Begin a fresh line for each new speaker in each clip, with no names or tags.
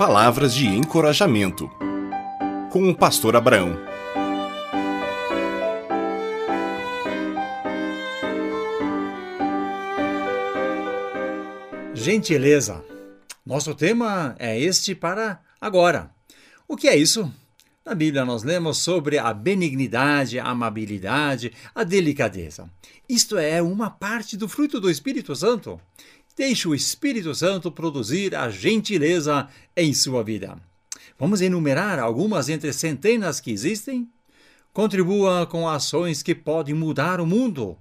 Palavras de encorajamento. Com o pastor Abraão.
Gentileza. Nosso tema é este para agora. O que é isso? Na Bíblia nós lemos sobre a benignidade, a amabilidade, a delicadeza. Isto é uma parte do fruto do Espírito Santo. Deixe o Espírito Santo produzir a gentileza em sua vida. Vamos enumerar algumas entre centenas que existem? Contribua com ações que podem mudar o mundo.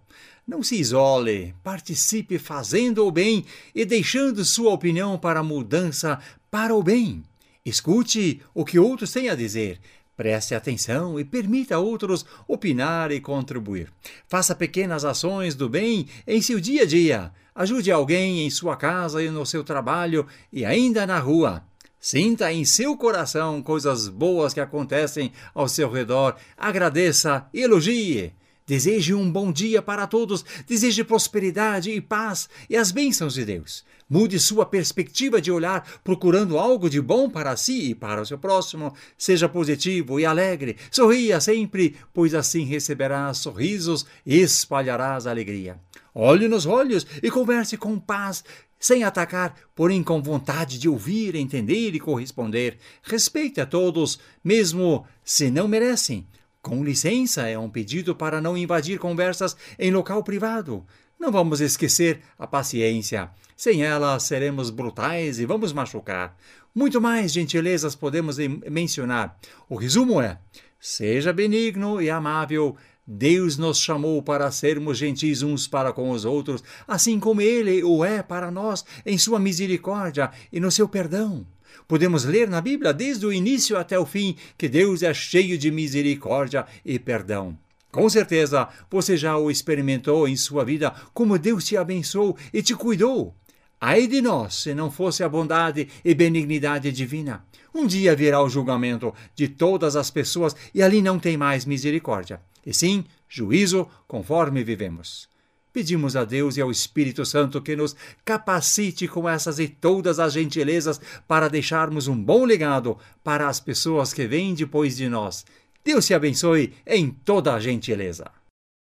Não se isole, participe fazendo o bem e deixando sua opinião para a mudança para o bem. Escute o que outros têm a dizer. Preste atenção e permita outros opinar e contribuir. Faça pequenas ações do bem em seu dia a dia. Ajude alguém em sua casa e no seu trabalho e ainda na rua. Sinta em seu coração coisas boas que acontecem ao seu redor. Agradeça, elogie. Deseje um bom dia para todos, deseje prosperidade e paz e as bênçãos de Deus. Mude sua perspectiva de olhar procurando algo de bom para si e para o seu próximo. Seja positivo e alegre. Sorria sempre, pois assim receberás sorrisos e espalharás alegria. Olhe nos olhos e converse com paz, sem atacar, porém com vontade de ouvir, entender e corresponder. Respeite a todos, mesmo se não merecem. Com licença, é um pedido para não invadir conversas em local privado. Não vamos esquecer a paciência. Sem ela, seremos brutais e vamos machucar. Muito mais gentilezas podemos mencionar. O resumo é: seja benigno e amável. Deus nos chamou para sermos gentis uns para com os outros, assim como Ele o é para nós em Sua misericórdia e no seu perdão. Podemos ler na Bíblia desde o início até o fim que Deus é cheio de misericórdia e perdão. Com certeza você já o experimentou em sua vida como Deus te abençoou e te cuidou. Ai de nós se não fosse a bondade e benignidade divina. Um dia virá o julgamento de todas as pessoas e ali não tem mais misericórdia, e sim juízo conforme vivemos. Pedimos a Deus e ao Espírito Santo que nos capacite com essas e todas as gentilezas para deixarmos um bom legado para as pessoas que vêm depois de nós. Deus te abençoe em toda a gentileza.